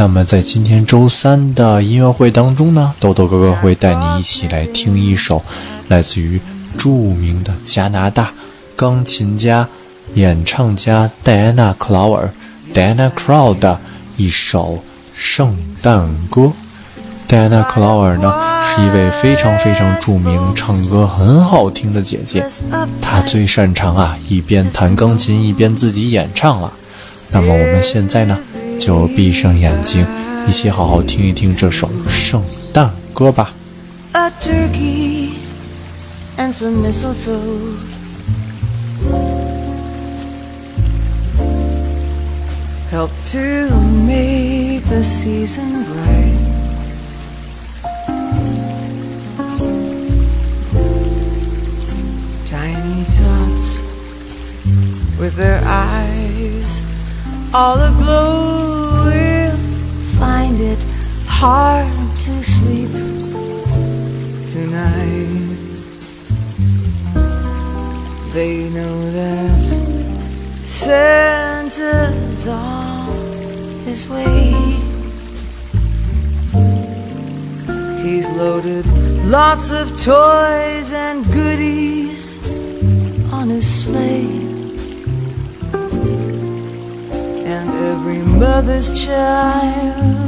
那么在今天周三的音乐会当中呢，豆豆哥哥会带你一起来听一首来自于著名的加拿大钢琴家、演唱家戴安娜·克劳尔 （Diana Krall） 的一首圣诞歌。戴安娜·克劳尔呢是一位非常非常著名、唱歌很好听的姐姐，她最擅长啊一边弹钢琴一边自己演唱了。那么我们现在呢？就闭上眼睛，一起好好听一听这首圣诞歌吧。A turkey and some mistletoe. Help to make the season bright. Tiny tots with their eyes all aglow hard to sleep tonight. They know that Santa's on his way. He's loaded lots of toys and goodies on his sleigh. And every mother's child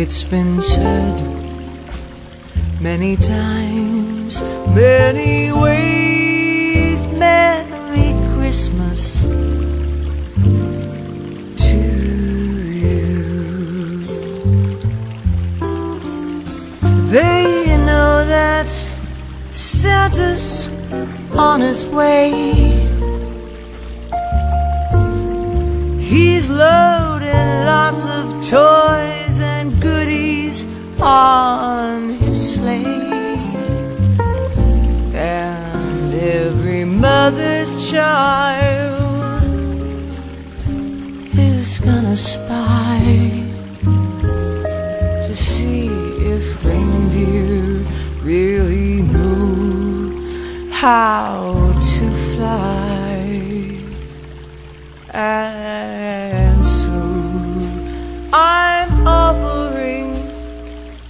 It's been said many times, many ways, Merry Christmas to you. They know that Santa's on his way. He's loading lots of toys on his sleigh. And every mother's child is gonna spy to see if reindeer really know how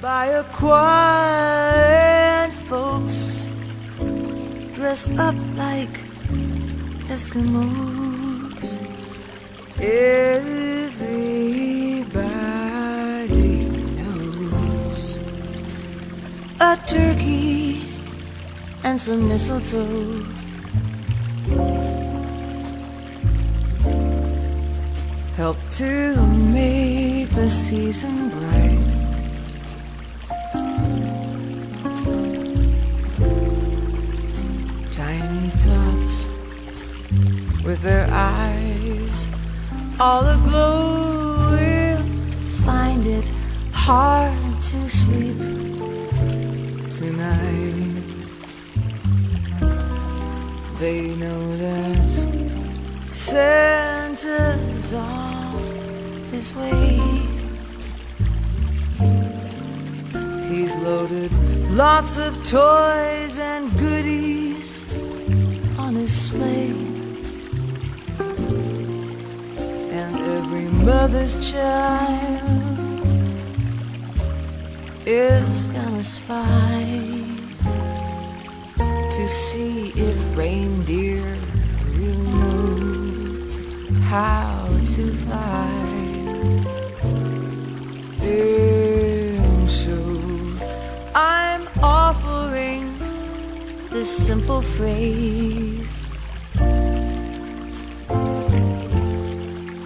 By a and folks dressed up like Eskimos. Everybody knows a turkey and some mistletoe. Help to make the season bright. Their eyes all aglow will find it hard to sleep tonight. They know that Santa's on his way. He's loaded lots of toys and goodies on his sleigh. Every mother's child is gonna spy to see if reindeer really know how to fly. And so I'm offering this simple phrase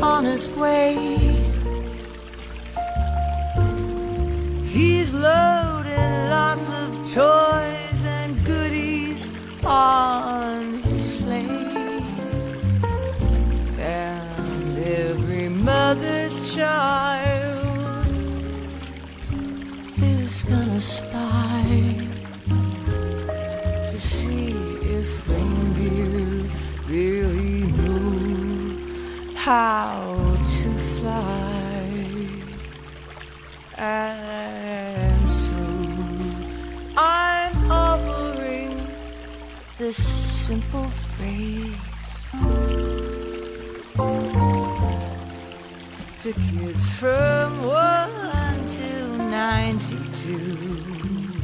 On his way. He's loaded lots of toys and goodies on his sleigh. And every mother's child is gonna spy how to fly. And so I'm offering this simple phrase to kids from 1 to 92.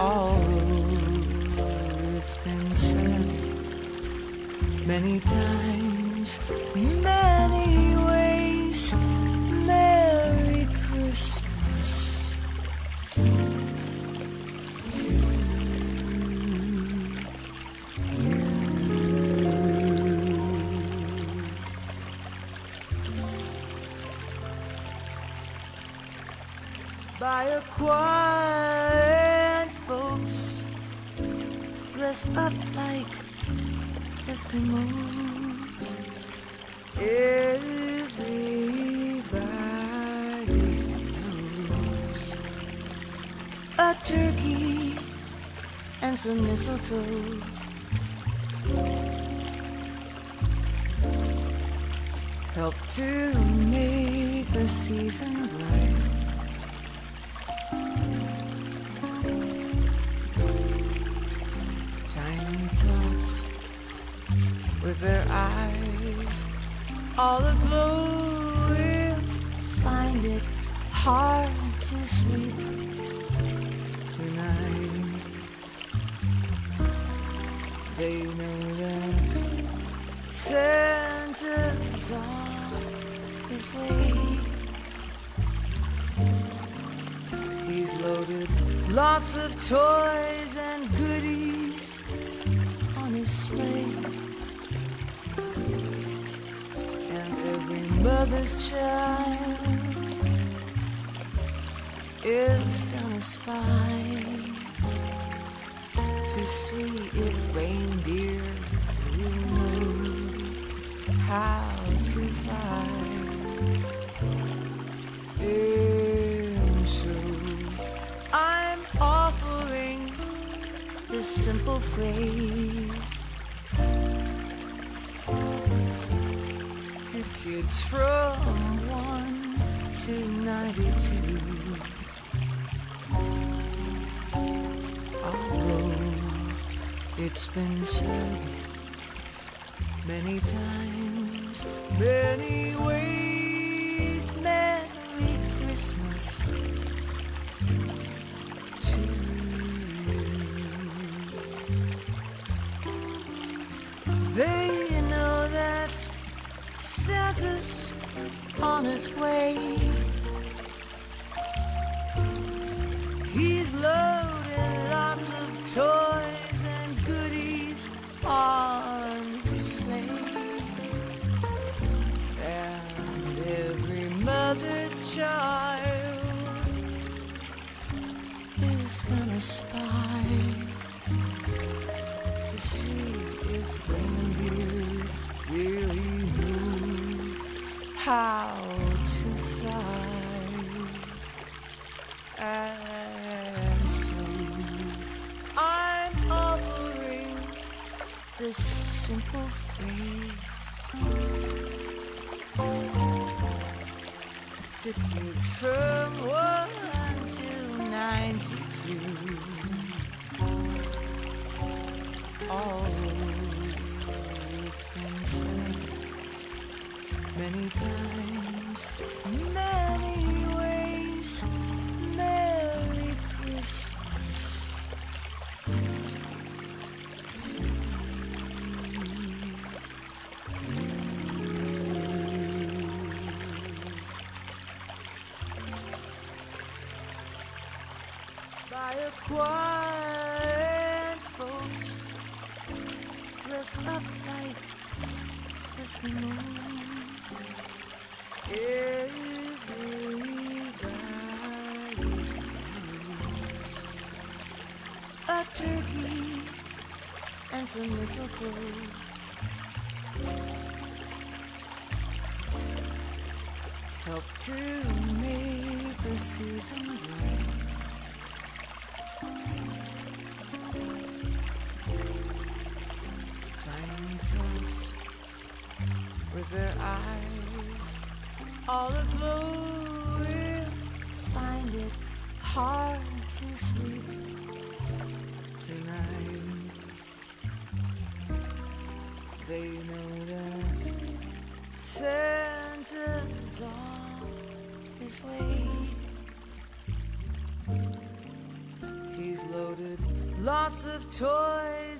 Although it's been said many times, many ways, Merry Christmas to you. by a choir and folks dressed up like Eskimos. Everybody knows a turkey and some mistletoe. Help to make the season bright. With their eyes all aglow will find it hard to sleep tonight. They know that Santa's on his way. He's loaded lots of toys and goodies on his sleigh. Mother's child is gonna spy to see if reindeer really know how to fly. And so I'm offering this simple phrase kids from 1 to 92. Although it's been said many times, many ways, his way. He's loaded lots of toys and goodies on his sleigh. And every mother's child is gonna spy this simple phrase to kids from 1 to 92. Oh, it's been said many times, many and folks dressed up like Eskimos. Everybody knows a turkey and some mistletoe. Help to make the season bright. Their eyes all aglow will find it hard to sleep tonight. They know that Santa's on his way. He's loaded lots of toys